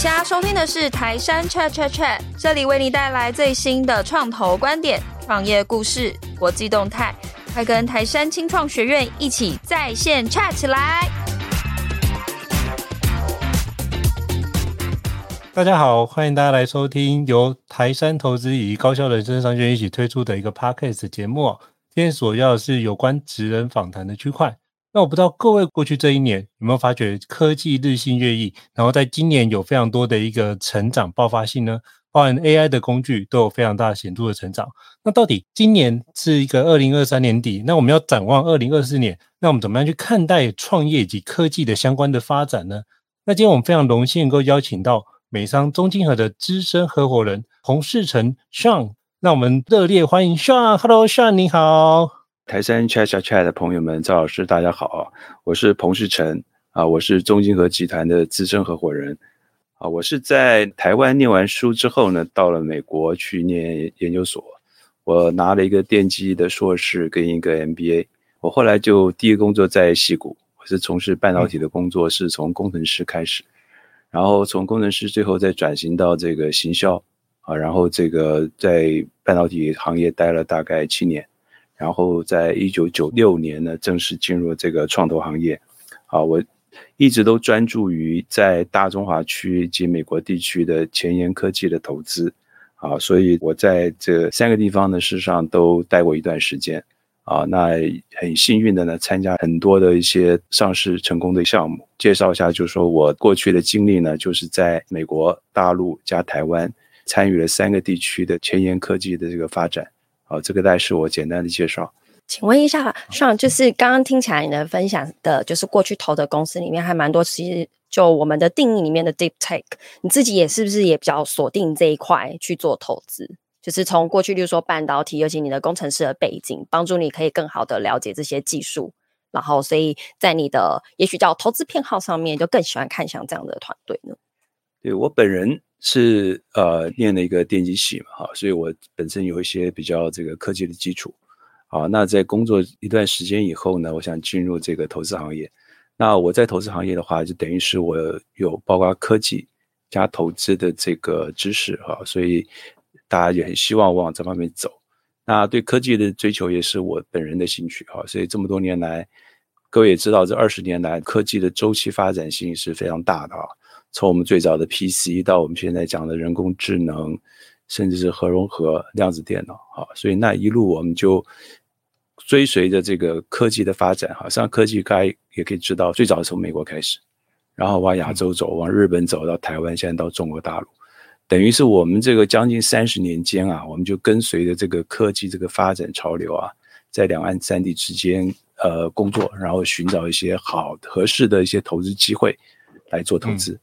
现在收听的是台山 Chat Chat Chat，这里为你带来最新的创投观点、创业故事、国际动态，快跟台山青创学院一起在线 chat 起来！大家好，欢迎大家来收听由台山投资与高校人生商学院一起推出的一个 Podcast 节目。今天所要的是有关职人访谈的区块。那我不知道各位过去这一年有没有发觉科技日新月异，然后在今年有非常多的一个成长爆发性呢？包含 AI 的工具都有非常大显著的成长。那到底今年是一个二零二三年底，那我们要展望二零二四年，那我们怎么样去看待创业以及科技的相关的发展呢？那今天我们非常荣幸能够邀请到美商中金合的资深合伙人洪世成 Sean，让我们热烈欢迎 Sean。Hello，Sean，你好。台山 Chat Chat Chat 的朋友们，赵老师，大家好，我是彭世成啊，我是中金合集团的资深合伙人。啊，我是在台湾念完书之后呢，到了美国去念研究所，我拿了一个电机的硕士跟一个 MBA，我后来就第一个工作在矽谷，我是从事半导体的工作，是从工程师开始，然后从工程师最后再转型到这个行销啊，然后这个在半导体行业待了大概七年。然后在一九九六年呢，正式进入这个创投行业。啊，我一直都专注于在大中华区及美国地区的前沿科技的投资。啊，所以我在这三个地方呢，事实上都待过一段时间。啊，那很幸运的呢，参加很多的一些上市成功的项目。介绍一下，就是说我过去的经历呢，就是在美国大陆加台湾参与了三个地区的前沿科技的这个发展。好，这个大概是我简单的介绍。请问一下，Sean，就是刚刚听起来你的分享的，就是过去投的公司里面还蛮多，其实就我们的定义里面的 Deep Tech，你自己也是不是也比较锁定这一块去做投资？就是从过去，例如说半导体，尤其你的工程师的背景，帮助你可以更好的了解这些技术，然后所以在你的也许叫投资偏好上面，就更喜欢看像这样的团队呢？对，我本人。是呃，念了一个电机系嘛，哈，所以我本身有一些比较这个科技的基础，啊，那在工作一段时间以后呢，我想进入这个投资行业。那我在投资行业的话，就等于是我有包括科技加投资的这个知识，哈，所以大家也很希望往这方面走。那对科技的追求也是我本人的兴趣，哈，所以这么多年来，各位也知道，这二十年来科技的周期发展性是非常大的啊。从我们最早的 PC 到我们现在讲的人工智能，甚至是核融合、量子电脑，哈，所以那一路我们就追随着这个科技的发展，哈，像科技该也可以知道，最早从美国开始，然后往亚洲走，往日本走到台湾，现在到中国大陆，等于是我们这个将近三十年间啊，我们就跟随着这个科技这个发展潮流啊，在两岸三地之间呃工作，然后寻找一些好合适的一些投资机会来做投资。嗯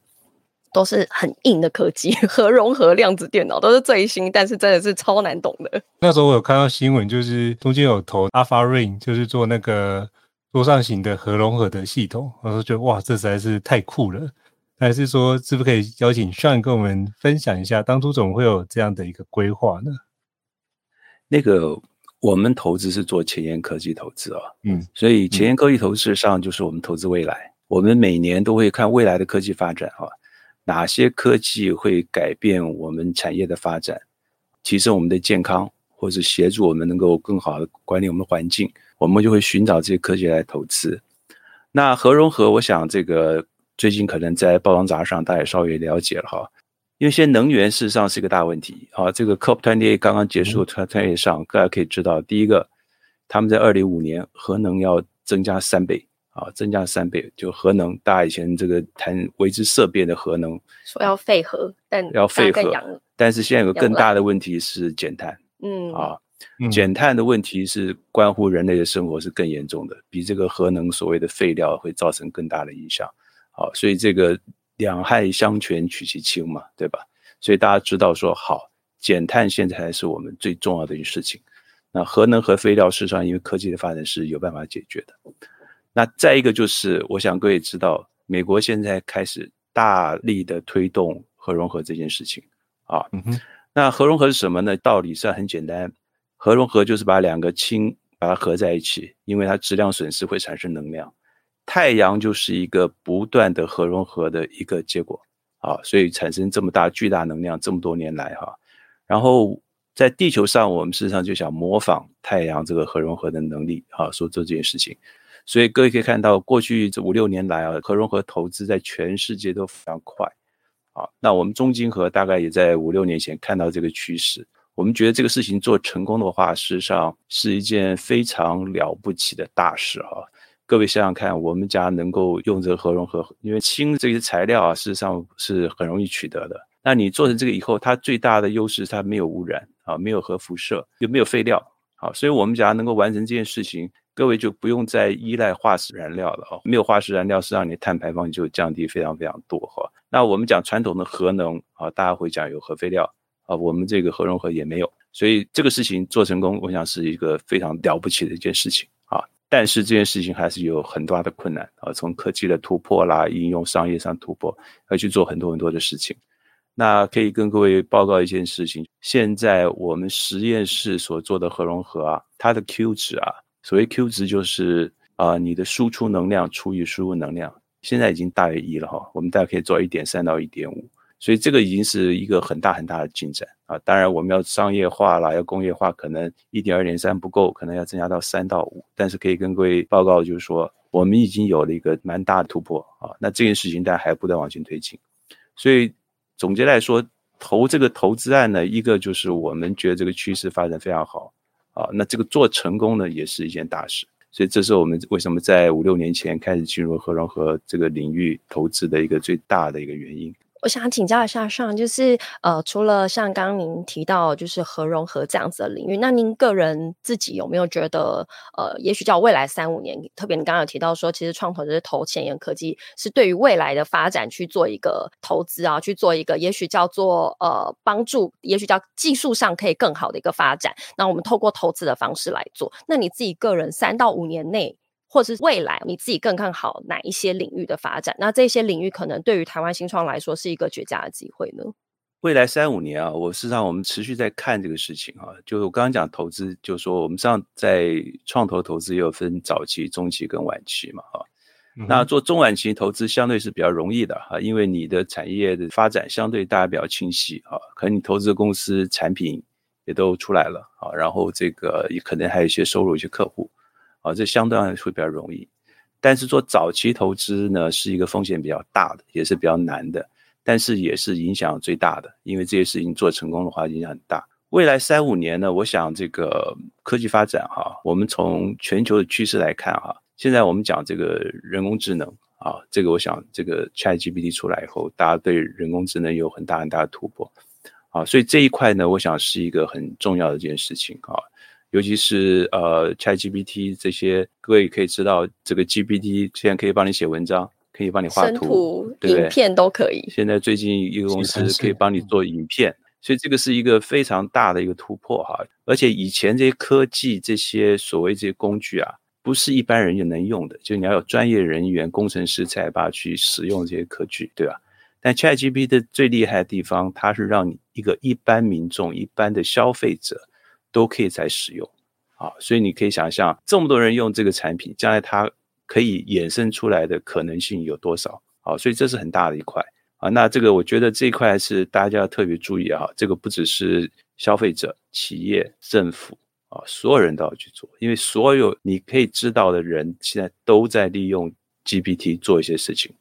都是很硬的科技，核融合、量子电脑都是最新，但是真的是超难懂的。那时候我有看到新闻，就是中间有投 AlphaRain，就是做那个桌上型的核融合的系统。我说觉得哇，这实在是太酷了。还是说，是不是可以邀请 Sean 跟我们分享一下，当初怎么会有这样的一个规划呢？那个我们投资是做前沿科技投资啊，嗯，所以前沿科技投资上就是我们投资未来，嗯、我们每年都会看未来的科技发展啊。哪些科技会改变我们产业的发展，提升我们的健康，或者协助我们能够更好的管理我们的环境，我们就会寻找这些科技来投资。那核融合，我想这个最近可能在报章杂志上大家也稍微了解了哈，因为现在能源事实上是一个大问题啊。这个 COP28 刚刚结束，它在上大家可以知道，第一个，他们在二零五年核能要增加三倍。啊，增加三倍，就核能，大家以前这个谈为之色变的核能，说要废核，但要废核，但是现在有个更大的问题是减碳，嗯啊，减碳的问题是关乎人类的生活是更严重的，比这个核能所谓的废料会造成更大的影响，好，所以这个两害相权取其轻嘛，对吧？所以大家知道说好，减碳现在才是我们最重要的一件事情，那核能和废料事实上因为科技的发展是有办法解决的。那再一个就是，我想各位知道，美国现在开始大力的推动核融合这件事情啊。嗯哼。那核融合是什么呢？道理上很简单，核融合就是把两个氢把它合在一起，因为它质量损失会产生能量。太阳就是一个不断的核融合的一个结果啊，所以产生这么大巨大能量，这么多年来哈，然后在地球上，我们事实上就想模仿太阳这个核融合的能力啊，说做这件事情。所以各位可以看到，过去这五六年来啊，核融合投资在全世界都非常快啊。那我们中金核大概也在五六年前看到这个趋势，我们觉得这个事情做成功的话，事实上是一件非常了不起的大事哈。各位想想看，我们家能够用这个核融合，因为氢这些材料啊，事实上是很容易取得的。那你做成这个以后，它最大的优势是它没有污染啊，没有核辐射，又没有废料，好，所以我们假如能够完成这件事情。各位就不用再依赖化石燃料了啊！没有化石燃料，实际上你碳排放就降低非常非常多哈。那我们讲传统的核能啊，大家会讲有核废料啊，我们这个核融合也没有，所以这个事情做成功，我想是一个非常了不起的一件事情啊。但是这件事情还是有很大的困难啊，从科技的突破啦，应用商业上突破，要去做很多很多的事情。那可以跟各位报告一件事情，现在我们实验室所做的核融合啊，它的 Q 值啊。所谓 Q 值就是啊、你的输出能量除以输入能量，现在已经大于一了哈。我们大概可以做一点三到一点五，所以这个已经是一个很大很大的进展啊。当然我们要商业化了，要工业化，可能一点二点三不够，可能要增加到三到五。但是可以跟各位报告，就是说我们已经有了一个蛮大的突破啊。那这件事情大家还不断往前推进。所以总结来说，投这个投资案呢，一个就是我们觉得这个趋势发展非常好。啊，那这个做成功呢，也是一件大事，所以这是我们为什么在五六年前开始进入核融合这个领域投资的一个最大的一个原因。我想请教一下上，就是呃，除了像刚您提到就是核融合这样子的领域，那您个人自己有没有觉得呃，也许叫未来三五年，特别你刚刚有提到说，其实创投就是投前沿科技，是对于未来的发展去做一个投资啊，去做一个也许叫做呃帮助，也许叫技术上可以更好的一个发展。那我们透过投资的方式来做，那你自己个人三到五年内。或者是未来你自己更看好哪一些领域的发展？那这些领域可能对于台湾新创来说是一个绝佳的机会呢？未来三五年啊，我事实上我们持续在看这个事情啊。就是我刚刚讲投资，就是说我们上在创投投资也有分早期、中期跟晚期嘛，哈。那做中晚期投资相对是比较容易的哈，因为你的产业的发展相对大家比较清晰啊，可能你投资的公司产品也都出来了啊，然后这个也可能还有一些收入、一些客户。啊，这相对来说会比较容易，但是做早期投资呢，是一个风险比较大的，也是比较难的，但是也是影响最大的，因为这些事情做成功的话，影响很大。未来三五年呢，我想这个科技发展哈，我们从全球的趋势来看哈，现在我们讲这个人工智能啊，这个我想这个 ChatGPT 出来以后，大家对人工智能有很大很大的突破啊，所以这一块呢，我想是一个很重要的一件事情啊。尤其是呃，ChatGPT 这些，各位可以知道，这个 GPT 现在可以帮你写文章，可以帮你画图，图对不对？影片都可以。现在最近一个公司可以帮你做影片，所以这个是一个非常大的一个突破哈。而且以前这些科技这些所谓这些工具啊，不是一般人就能用的，就你要有专业人员、工程师才把去使用这些科技，对吧？但 ChatGPT 的最厉害的地方，它是让你一个一般民众、一般的消费者。都可以在使用，啊，所以你可以想象，这么多人用这个产品，将来它可以衍生出来的可能性有多少？啊，所以这是很大的一块啊。那这个我觉得这一块是大家要特别注意啊。这个不只是消费者、企业、政府啊，所有人都要去做，因为所有你可以知道的人现在都在利用 GPT 做一些事情。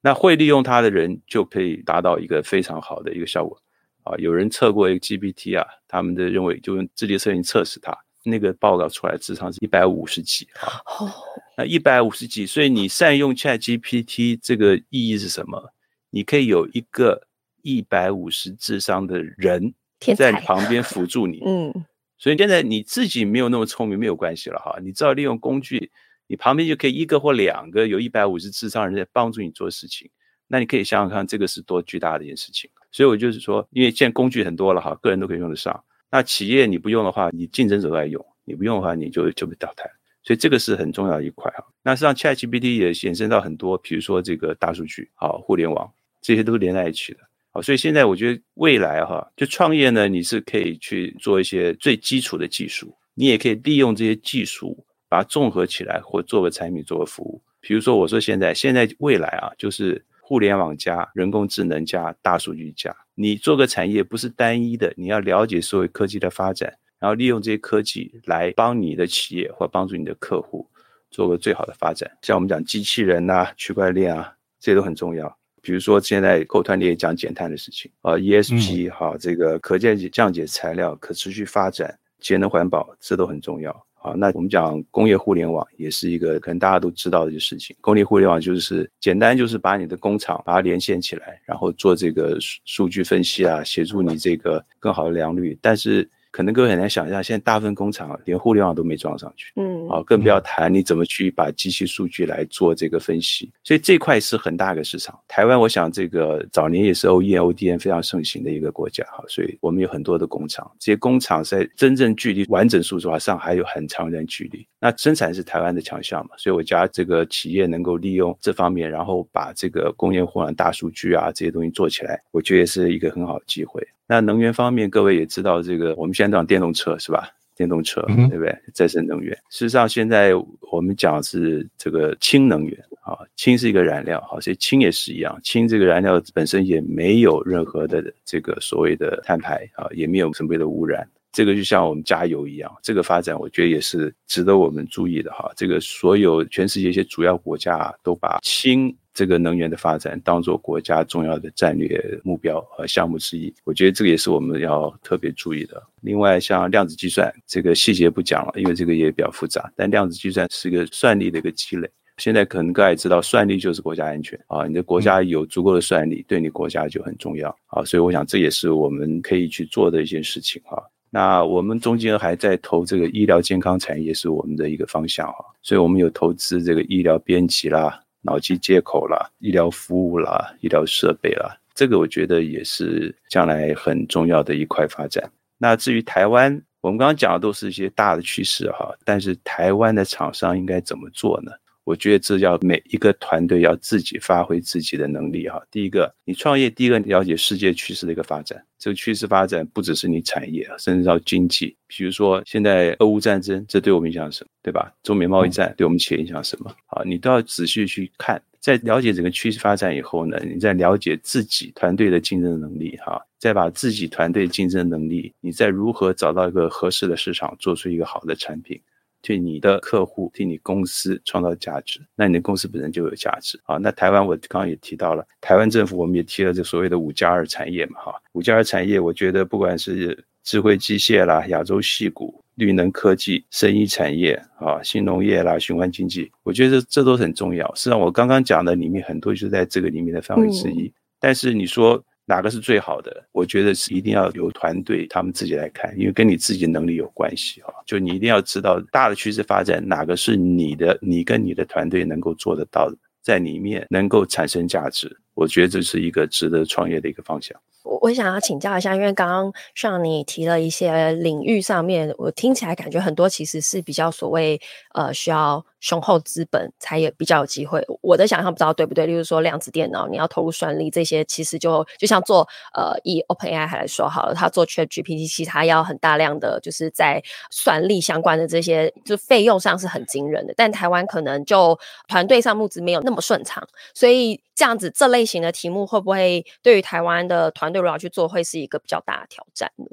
那会利用它的人就可以达到一个非常好的一个效果。啊，有人测过一个 GPT 啊，他们的认为就用智力测验测试它，那个报告出来智商是一百五十几啊。哦，那一百五十几，所以你善用 ChatGPT 这个意义是什么？你可以有一个一百五十智商的人在你旁边辅助你。嗯，所以现在你自己没有那么聪明没有关系了哈，你只要利用工具，你旁边就可以一个或两个有一百五十智商的人在帮助你做事情。那你可以想想看，这个是多巨大的一件事情。所以我就是说，因为现在工具很多了哈，个人都可以用得上。那企业你不用的话，你竞争者在用；你不用的话，你就就被淘汰。所以这个是很重要的一块哈。那实际上，ChatGPT 也衍生到很多，比如说这个大数据、好互联网，这些都是连在一起的。好，所以现在我觉得未来哈，就创业呢，你是可以去做一些最基础的技术，你也可以利用这些技术把它综合起来，或做个产品，做个服务。比如说，我说现在现在未来啊，就是。互联网加人工智能加大数据加。你做个产业不是单一的，你要了解所有科技的发展，然后利用这些科技来帮你的企业或帮助你的客户做个最好的发展。像我们讲机器人呐、啊、区块链啊，这些都很重要。比如说现在扣团里也讲减碳的事情啊，ESG 哈，这个可降解降解材料、可持续发展、节能环保，这都很重要。好，那我们讲工业互联网也是一个可能大家都知道的事情。工业互联网就是简单，就是把你的工厂把它连线起来，然后做这个数数据分析啊，协助你这个更好的良率。但是可能各位很难想象，现在大部分工厂连互联网都没装上去，嗯，啊，更不要谈你怎么去把机器数据来做这个分析。所以这块是很大一个市场。台湾，我想这个早年也是 OEM、ODM 非常盛行的一个国家，哈，所以我们有很多的工厂。这些工厂在真正距离完整数字化上还有很长一段距离。那生产是台湾的强项嘛，所以我家这个企业能够利用这方面，然后把这个工业互联网大数据啊这些东西做起来，我觉得是一个很好的机会。那能源方面，各位也知道，这个我们现在讲电动车是吧？电动车对不对？再生能源。事实上，现在我们讲是这个氢能源啊，氢是一个燃料，好，所以氢也是一样，氢这个燃料本身也没有任何的这个所谓的碳排啊，也没有什么的污染。这个就像我们加油一样，这个发展我觉得也是值得我们注意的哈。这个所有全世界一些主要国家都把氢。这个能源的发展当做国家重要的战略目标和项目之一，我觉得这个也是我们要特别注意的。另外，像量子计算，这个细节不讲了，因为这个也比较复杂。但量子计算是一个算力的一个积累。现在可能各位也知道，算力就是国家安全啊，你的国家有足够的算力，对你国家就很重要啊。所以，我想这也是我们可以去做的一件事情哈。那我们中间还在投这个医疗健康产业，是我们的一个方向哈。所以我们有投资这个医疗编辑啦。脑机接口啦，医疗服务啦，医疗设备啦，这个我觉得也是将来很重要的一块发展。那至于台湾，我们刚刚讲的都是一些大的趋势哈，但是台湾的厂商应该怎么做呢？我觉得这要每一个团队要自己发挥自己的能力哈。第一个，你创业，第一个了解世界趋势的一个发展。这个趋势发展不只是你产业，甚至到经济。比如说现在俄乌战争，这对我们影响什么？对吧？中美贸易战对我们企业影响什么？好，你都要仔细去看。在了解整个趋势发展以后呢，你再了解自己团队的竞争能力哈，再把自己团队竞争能力，你再如何找到一个合适的市场，做出一个好的产品。替你的客户，替你公司创造价值，那你的公司本身就有价值啊。那台湾我刚刚也提到了，台湾政府我们也提了这所谓的五加二产业嘛，哈，五加二产业，我觉得不管是智慧机械啦、亚洲矽谷、绿能科技、生医产业啊、新农业啦、循环经济，我觉得这都很重要。实际上我刚刚讲的里面很多就在这个里面的范围之一。嗯、但是你说。哪个是最好的？我觉得是一定要由团队他们自己来看，因为跟你自己能力有关系哈。就你一定要知道大的趋势发展，哪个是你的，你跟你的团队能够做得到，在里面能够产生价值。我觉得这是一个值得创业的一个方向。我我想要请教一下，因为刚刚像你提了一些领域上面，我听起来感觉很多其实是比较所谓呃需要雄厚资本才也比较有机会。我的想象不知道对不对？例如说量子电脑，你要投入算力这些，其实就就像做呃以 OpenAI 来说好了，他做 ChatGPT，其实他要很大量的就是在算力相关的这些，就费用上是很惊人的。但台湾可能就团队上募资没有那么顺畅，所以这样子这类型的题目会不会对于台湾的团队？如果去做，会是一个比较大的挑战呢。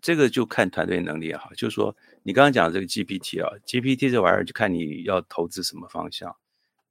这个就看团队能力哈，就是说你刚刚讲的这个 GPT 啊，GPT 这玩意儿就看你要投资什么方向。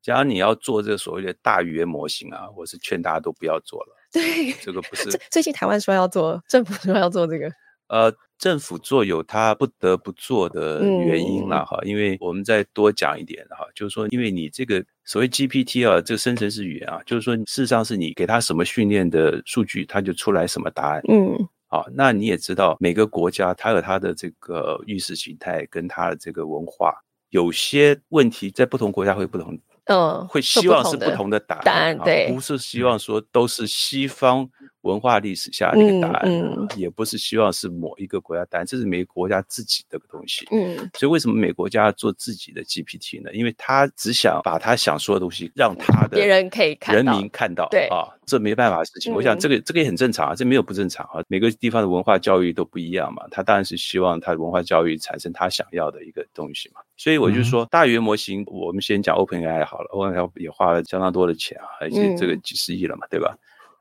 假如你要做这个所谓的大语言模型啊，我是劝大家都不要做了。对，这个不是。最近台湾说要做，政府说要做这个。呃，政府做有他不得不做的原因了哈，嗯、因为我们再多讲一点哈，就是说，因为你这个所谓 GPT 啊，这个生成式语言啊，就是说，事实上是你给他什么训练的数据，他就出来什么答案。嗯，好，那你也知道，每个国家它有它的这个意识形态跟它的这个文化，有些问题在不同国家会不同。嗯，会希望是不同的答案，答案对，不是希望说都是西方文化历史下的一个答案，嗯嗯、也不是希望是某一个国家答案，这是每个国家自己的东西。嗯，所以为什么每个国家要做自己的 GPT 呢？因为他只想把他想说的东西让他的别人可以看，人民看到。对啊，这没办法的事情。我想这个这个也很正常啊，这没有不正常啊。每个地方的文化教育都不一样嘛，他当然是希望他的文化教育产生他想要的一个东西嘛。所以我就说，大语言模型，我们先讲 OpenAI 好了，OpenAI 也花了相当多的钱啊，而且这个几十亿了嘛，对吧？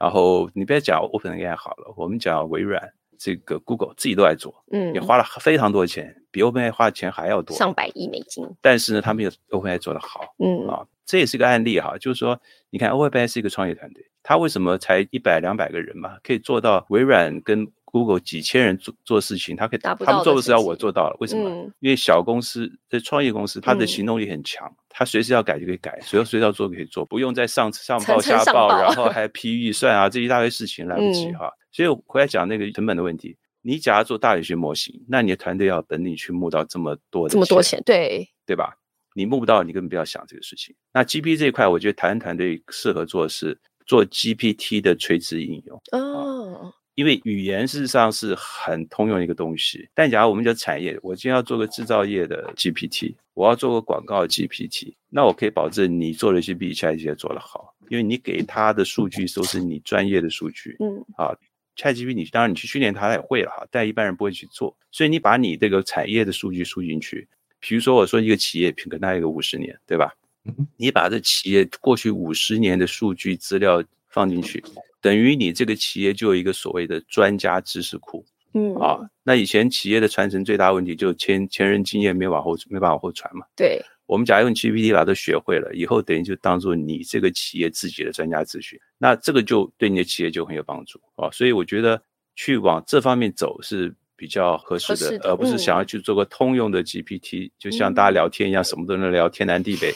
然后你别讲 OpenAI 好了，我们讲微软，这个 Google 自己都在做，嗯，也花了非常多的钱，比 OpenAI 花的钱还要多，上百亿美金。但是呢，他们有 OpenAI 做得好，嗯啊，这也是个案例哈，就是说，你看 OpenAI 是一个创业团队，他为什么才一百两百个人嘛，可以做到微软跟 Google 几千人做做事情，他可以，他们做不到，我做到了，为什么？嗯、因为小公司在创业公司，它的行动力很强，他、嗯、随时要改就可以改，随时随时要做可以做，不用再上上报下报，然后 还批预算啊，这一大堆事情来不及哈。嗯、所以回来讲那个成本的问题，你假如做大语言模型，那你的团队要等你去募到这么多的，这么多钱，对对吧？你募不到，你根本不要想这个事情。那 GPT 这一块，我觉得台湾团队适合做的是做 GPT 的垂直应用哦。因为语言事实上是很通用一个东西，但假如我们讲产业，我今天要做个制造业的 GPT，我要做个广告 GPT，那我可以保证你做的是比 ChatGPT 做的好，因为你给他的数据都是你专业的数据，嗯，啊，ChatGPT 你当然你去训练它，它也会了哈，但一般人不会去做，所以你把你这个产业的数据输进去，比如说我说一个企业可能它有个五十年，对吧？你把这企业过去五十年的数据资料放进去。等于你这个企业就有一个所谓的专家知识库，嗯啊，那以前企业的传承最大问题就是前前人经验没往后没办法往后传嘛。对，我们假如用 GPT 把它都学会了，以后等于就当做你这个企业自己的专家咨询，那这个就对你的企业就很有帮助啊。所以我觉得去往这方面走是比较合适的，而不是想要去做个通用的 GPT，、嗯、就像大家聊天一样，什么都能聊，天南地北。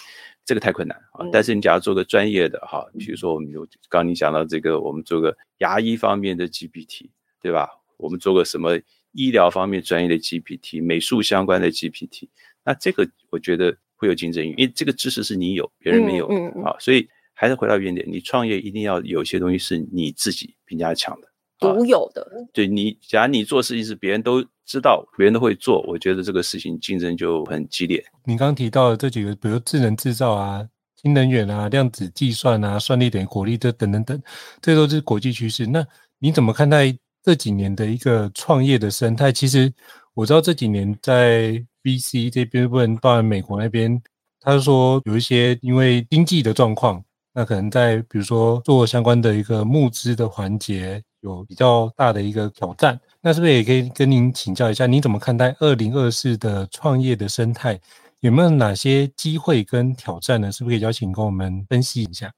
这个太困难啊！但是你假如做个专业的哈，比如说我们有刚刚你讲到这个，我们做个牙医方面的 GPT，对吧？我们做个什么医疗方面专业的 GPT，美术相关的 GPT，那这个我觉得会有竞争力，因为这个知识是你有，别人没有的啊。所以还是回到原点，你创业一定要有些东西是你自己比人家强的。独有的，对你，假如你做事情是别人都知道，别人都会做，我觉得这个事情竞争就很激烈。你刚刚提到的这几个，比如智能制造啊、新能源啊、量子计算啊、算力点火力这等等等，这都是国际趋势。那你怎么看待这几年的一个创业的生态？其实我知道这几年在 VC 这边，不能包含美国那边，他说有一些因为经济的状况，那可能在比如说做相关的一个募资的环节。有比较大的一个挑战，那是不是也可以跟您请教一下，您怎么看待二零二四的创业的生态？有没有哪些机会跟挑战呢？是不是可以邀请跟我们分析一下？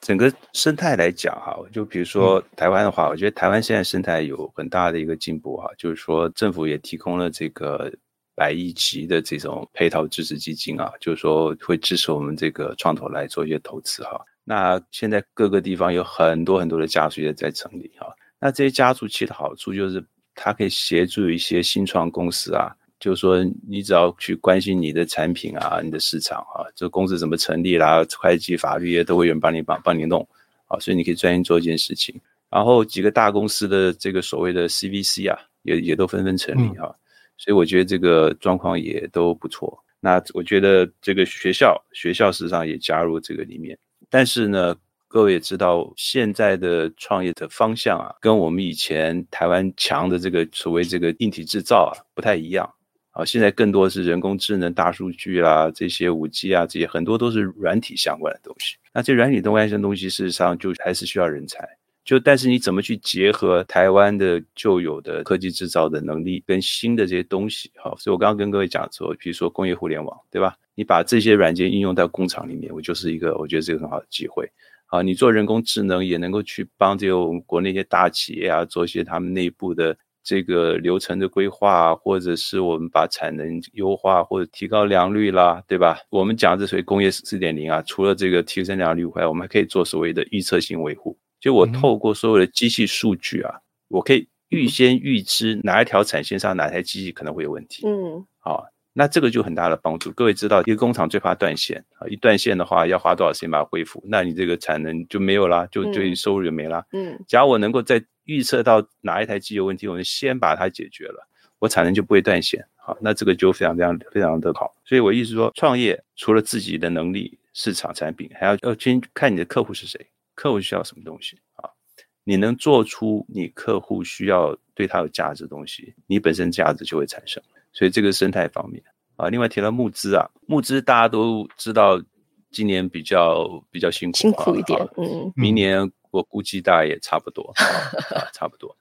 整个生态来讲哈，就比如说台湾的话，我觉得台湾现在生态有很大的一个进步哈，就是说政府也提供了这个百亿级的这种配套支持基金啊，就是说会支持我们这个创投来做一些投资哈。那现在各个地方有很多很多的家族也在成立哈，那这些家族企的好处就是它可以协助一些新创公司啊，就是说你只要去关心你的产品啊、你的市场啊，这个公司怎么成立啦、会计、法律也都会有人帮你帮帮你弄啊，所以你可以专心做一件事情。然后几个大公司的这个所谓的 CVC 啊，也也都纷纷成立哈，所以我觉得这个状况也都不错。那我觉得这个学校学校实际上也加入这个里面。但是呢，各位也知道，现在的创业的方向啊，跟我们以前台湾强的这个所谓这个硬体制造啊不太一样啊。现在更多是人工智能、大数据啦，这些五 G 啊，这些很多都是软体相关的东西。那这软体相关的、东西，事实上就还是需要人才。就但是你怎么去结合台湾的旧有的科技制造的能力，跟新的这些东西？好，所以我刚刚跟各位讲说，比如说工业互联网，对吧？你把这些软件应用到工厂里面，我就是一个，我觉得这个很好的机会。啊，你做人工智能也能够去帮这个我们国内一些大企业啊，做一些他们内部的这个流程的规划，或者是我们把产能优化或者提高良率啦，对吧？我们讲这所谓工业四点零啊，除了这个提升良率以外，我们还可以做所谓的预测性维护。就我透过所有的机器数据啊，我可以预先预知哪一条产线上哪台机器可能会有问题。嗯，好。那这个就很大的帮助。各位知道，一个工厂最怕断线啊，一断线的话要花多少时间把它恢复？那你这个产能就没有啦，就就收入就没啦。嗯，假如我能够在预测到哪一台机有问题，我们先把它解决了，我产能就不会断线。好，那这个就非常非常非常的好。所以我意思说，创业除了自己的能力、市场、产品，还要要先看你的客户是谁，客户需要什么东西啊？你能做出你客户需要对他有价值的东西，你本身价值就会产生。所以这个生态方面啊，另外提到募资啊，募资大家都知道，今年比较比较辛苦，辛苦一点，嗯，明年我估计大家也差不多，啊，差不多。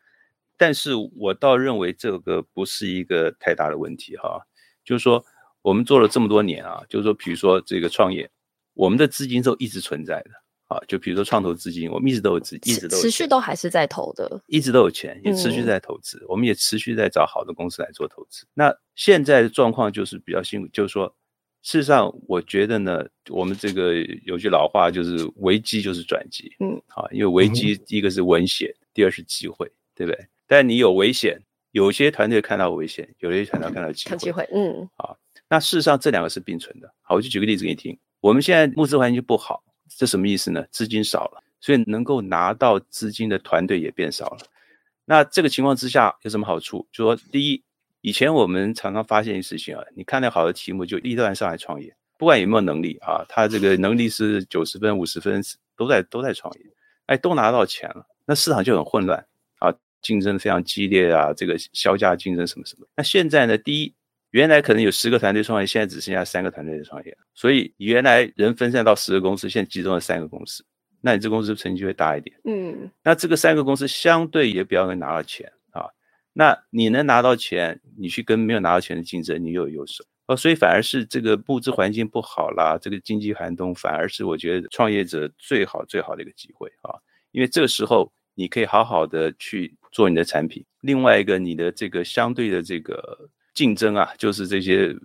但是我倒认为这个不是一个太大的问题哈，就是说我们做了这么多年啊，就是说比如说这个创业，我们的资金都一直存在的。啊，就比如说创投资金，我们一直都有资，一直都有持续都还是在投的，一直都有钱，也持续在投资。嗯、我们也持续在找好的公司来做投资。那现在的状况就是比较辛苦，就是说，事实上，我觉得呢，我们这个有句老话，就是危机就是转机。嗯，啊，因为危机第一个是危险，嗯、第二是机会，对不对？但你有危险，有些团队看到危险，有些团队看到机会。看机会，嗯，好。那事实上这两个是并存的。好，我就举个例子给你听。我们现在募资环境不好。这什么意思呢？资金少了，所以能够拿到资金的团队也变少了。那这个情况之下有什么好处？就说第一，以前我们常常发现一件事情啊，你看到好的题目就一段上来创业，不管有没有能力啊，他这个能力是九十分、五十分，都在都在创业，哎，都拿到钱了，那市场就很混乱啊，竞争非常激烈啊，这个削价竞争什么什么。那现在呢？第一。原来可能有十个团队创业，现在只剩下三个团队在创业。所以原来人分散到十个公司，现在集中了三个公司。那你这公司成绩会大一点。嗯。那这个三个公司相对也比较能拿到钱啊。那你能拿到钱，你去跟没有拿到钱的竞争，你又有优势。哦，所以反而是这个物资环境不好啦，这个经济寒冬，反而是我觉得创业者最好最好的一个机会啊。因为这个时候你可以好好的去做你的产品。另外一个，你的这个相对的这个。竞争啊，就是这些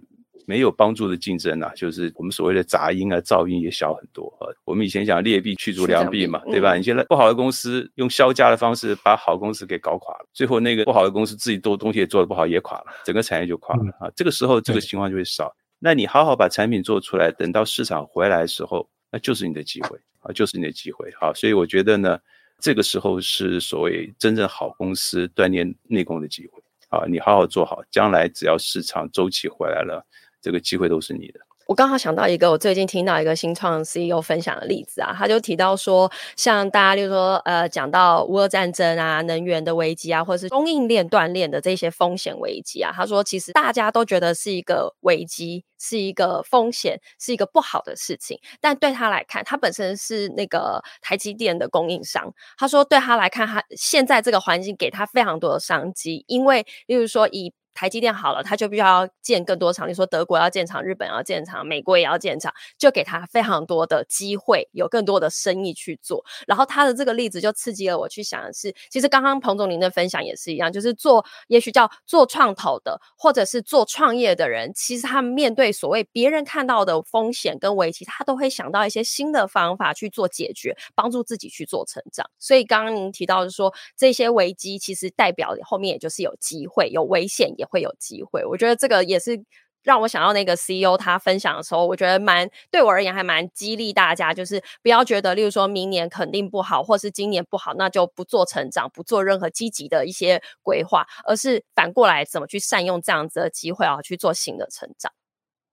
没有帮助的竞争啊，就是我们所谓的杂音啊、噪音也小很多啊。我们以前讲劣币驱逐良币嘛，对吧？你现在不好的公司用削价的方式把好公司给搞垮了，最后那个不好的公司自己做东西也做得不好也垮了，整个产业就垮了啊。这个时候这个情况就会少。那你好好把产品做出来，等到市场回来的时候，那就是你的机会啊，就是你的机会。好，所以我觉得呢，这个时候是所谓真正好公司锻炼内功的机会。啊，你好好做好，将来只要市场周期回来了，这个机会都是你的。我刚好想到一个，我最近听到一个新创 CEO 分享的例子啊，他就提到说，像大家就是说，呃，讲到乌俄战争啊、能源的危机啊，或者是供应链断链的这些风险危机啊，他说其实大家都觉得是一个危机，是一个风险，是一个不好的事情，但对他来看，他本身是那个台积电的供应商，他说对他来看，他现在这个环境给他非常多的商机，因为例如说以台积电好了，他就必须要建更多厂。你说德国要建厂，日本要建厂，美国也要建厂，就给他非常多的机会，有更多的生意去做。然后他的这个例子就刺激了我去想的是，其实刚刚彭总您的分享也是一样，就是做也许叫做创投的，或者是做创业的人，其实他们面对所谓别人看到的风险跟危机，他都会想到一些新的方法去做解决，帮助自己去做成长。所以刚刚您提到的说，这些危机其实代表后面也就是有机会，有危险也会有机会，我觉得这个也是让我想到那个 CEO 他分享的时候，我觉得蛮对我而言还蛮激励大家，就是不要觉得，例如说明年肯定不好，或是今年不好，那就不做成长，不做任何积极的一些规划，而是反过来怎么去善用这样子的机会啊，去做新的成长。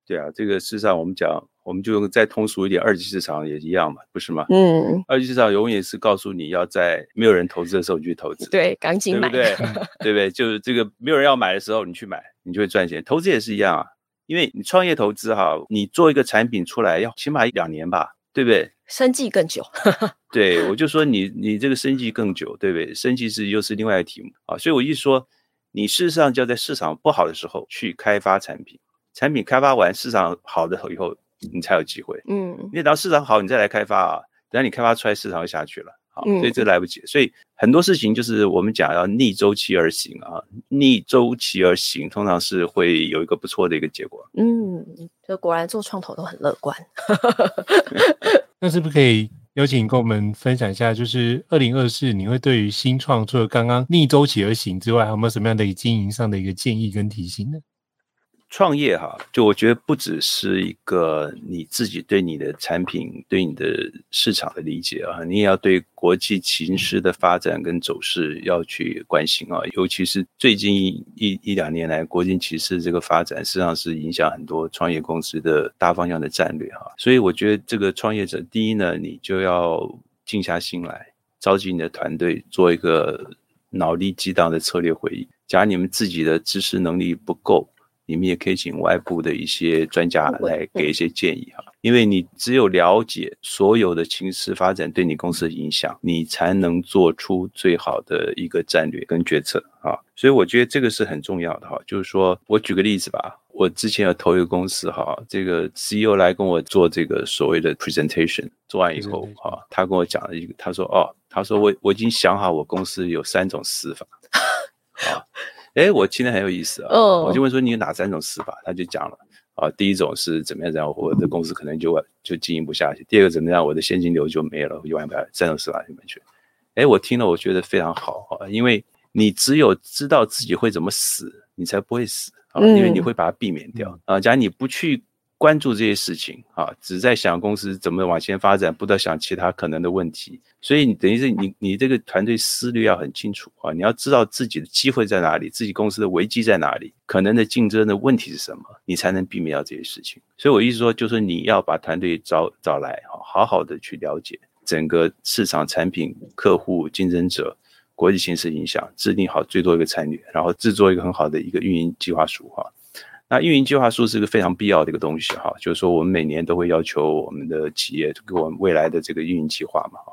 对啊，这个事实上我们讲，我们就再通俗一点，二级市场也一样嘛，不是吗？嗯，二级市场永远是告诉你要在没有人投资的时候你去投资，对，赶紧买，对不对？对不对？就是这个没有人要买的时候你去买，你就会赚钱。投资也是一样啊，因为你创业投资哈，你做一个产品出来要起码一两年吧，对不对？生计更久。对，我就说你你这个生计更久，对不对？生计是又是另外一个题目啊，所以我一说，你事实上就要在市场不好的时候去开发产品。产品开发完，市场好的以后，你才有机会。嗯，因为等到市场好，你再来开发啊，等下你开发出来，市场就下去了。好，所以这来不及。所以很多事情就是我们讲要逆周期而行啊，逆周期而行，通常是会有一个不错的一个结果。嗯，就果然做创投都很乐观。那是不是可以有请跟我们分享一下，就是二零二四，你会对于新创除了刚刚逆周期而行之外，还有没有什么样的经营上的一个建议跟提醒呢？创业哈，就我觉得不只是一个你自己对你的产品、对你的市场的理解啊，你也要对国际情势的发展跟走势要去关心啊。尤其是最近一一,两年来，国际情势这个发展，实际上是影响很多创业公司的大方向的战略哈。所以我觉得这个创业者，第一呢，你就要静下心来，召集你的团队做一个脑力激荡的策略会议。假如你们自己的知识能力不够，你们也可以请外部的一些专家来给一些建议哈，因为你只有了解所有的情势发展对你公司的影响，你才能做出最好的一个战略跟决策啊。所以我觉得这个是很重要的哈。就是说我举个例子吧，我之前有投一个公司哈，这个 CEO 来跟我做这个所谓的 presentation，做完以后哈，他跟我讲了一个，他说哦，他说我我已经想好我公司有三种死法啊。哎，我今天很有意思啊！Oh. 我就问说，你有哪三种死法？他就讲了啊，第一种是怎么样，这样我的公司可能就就经营不下去；第二个怎么样，我的现金流就没了，就完不了。三种死法里面去。哎，我听了，我觉得非常好啊，因为你只有知道自己会怎么死，你才不会死啊，因为你会把它避免掉啊。假如你不去。关注这些事情啊，只在想公司怎么往前发展，不在想其他可能的问题。所以你等于是你你这个团队思虑要很清楚啊，你要知道自己的机会在哪里，自己公司的危机在哪里，可能的竞争的问题是什么，你才能避免掉这些事情。所以我意思说，就是你要把团队找找来，好好的去了解整个市场、产品、客户、竞争者、国际形势影响，制定好最多一个战略，然后制作一个很好的一个运营计划书哈。那运营计划书是一个非常必要的一个东西哈，就是说我们每年都会要求我们的企业给我们未来的这个运营计划嘛哈，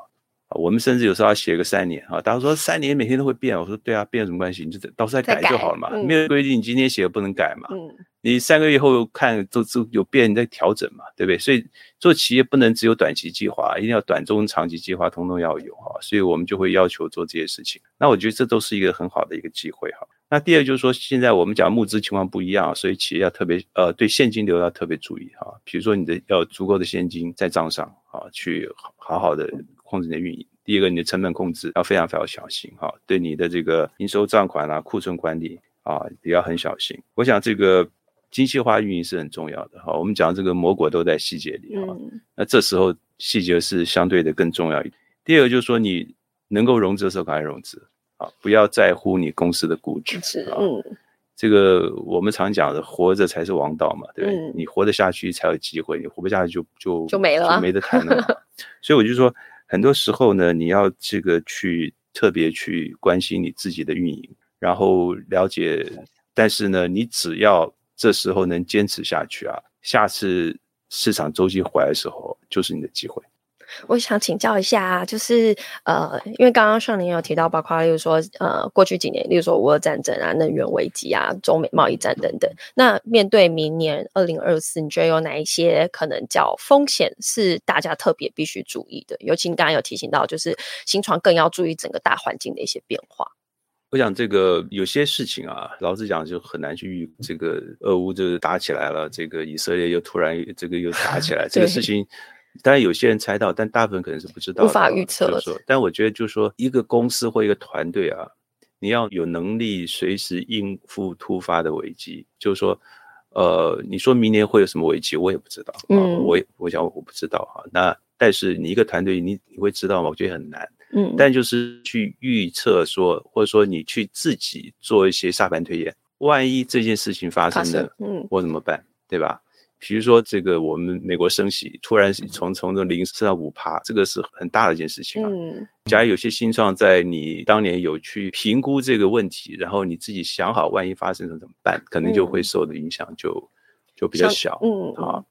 我们甚至有时候要写个三年啊，大家说三年每天都会变，我说对啊，变有什么关系？你就到时候再改就好了嘛，没有规定你今天写的不能改嘛，你三个月后看都都有变，你再调整嘛，对不对？所以做企业不能只有短期计划，一定要短中长期计划通通要有哈，所以我们就会要求做这些事情。那我觉得这都是一个很好的一个机会哈。那第二就是说，现在我们讲募资情况不一样，所以企业要特别呃对现金流要特别注意哈。比如说你的要足够的现金在账上啊，去好好的控制你的运营。第一个，你的成本控制要非常非常小心哈，对你的这个应收账款啊、库存管理啊也要很小心。我想这个精细化运营是很重要的哈。我们讲这个魔鬼都在细节里哈，那这时候细节是相对的更重要一点。第二个就是说，你能够融资的时候赶快融资。啊，不要在乎你公司的估值。是，嗯，这个我们常讲的，活着才是王道嘛，对不对？嗯，你活得下去才有机会，你活不下去就就就没了，就没得谈了。所以我就说，很多时候呢，你要这个去特别去关心你自己的运营，然后了解。但是呢，你只要这时候能坚持下去啊，下次市场周期回来的时候，就是你的机会。我想请教一下，就是呃，因为刚刚上您有提到，包括例如说呃，过去几年，例如说乌俄战争啊、能源危机啊、中美贸易战等等。那面对明年二零二四，你觉得有哪一些可能叫风险是大家特别必须注意的？尤其你刚刚有提醒到，就是新创更要注意整个大环境的一些变化。我想这个有些事情啊，老实讲就很难去预。这个俄乌就是打起来了，这个以色列又突然这个又打起来，这个事情。当然有些人猜到，但大部分可能是不知道，无法预测了。但我觉得就是说，一个公司或一个团队啊，你要有能力随时应付突发的危机。就是说，呃，你说明年会有什么危机，我也不知道。嗯，我也我想我不知道哈。那但是你一个团队，你你会知道吗？我觉得很难。嗯，但就是去预测说，或者说你去自己做一些沙盘推演，万一这件事情发生了，嗯，我怎么办？对吧？比如说，这个我们美国升息，突然从从这零升到五趴，这个是很大的一件事情啊。嗯，假如有些新创在你当年有去评估这个问题，然后你自己想好，万一发生了怎么办，可能就会受的影响就就比较小。嗯啊，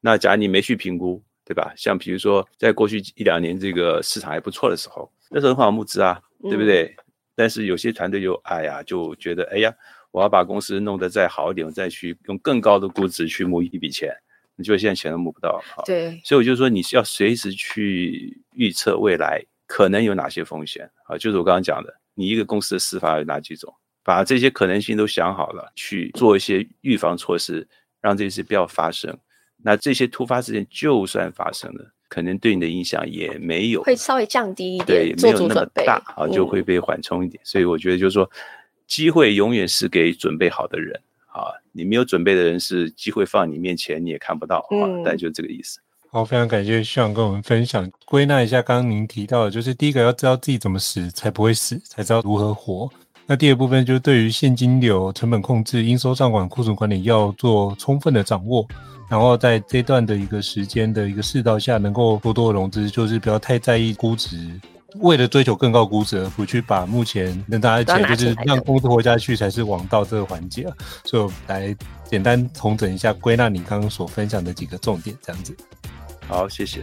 那假如你没去评估，对吧？像比如说，在过去一两年这个市场还不错的时候，那时候很好募资啊，对不对？但是有些团队就哎呀，就觉得哎呀。我要把公司弄得再好一点，我再去用更高的估值去募一笔钱，你就现在钱都募不到。对，所以我就说你是要随时去预测未来可能有哪些风险啊，就是我刚刚讲的，你一个公司的死法有哪几种，把这些可能性都想好了，去做一些预防措施，让这些不要发生。那这些突发事件就算发生了，可能对你的影响也没有，会稍微降低一点，对，没有那么大啊，就会被缓冲一点。嗯、所以我觉得就是说。机会永远是给准备好的人，啊，你没有准备的人是机会放你面前你也看不到啊，大概就这个意思。好，非常感谢 Sean 跟我们分享。归纳一下，刚刚您提到的，就是第一个要知道自己怎么死才不会死，才知道如何活。那第二部分就是对于现金流、成本控制、应收账款、库存管理要做充分的掌握。然后在这段的一个时间的一个世道下，能够多多融资，就是不要太在意估值，为了追求更高估值而不去把目前能拿的钱，就是让公司活下去才是王道这个环节啊。所以我来简单重整一下，归纳你刚刚所分享的几个重点，这样子。好，谢谢。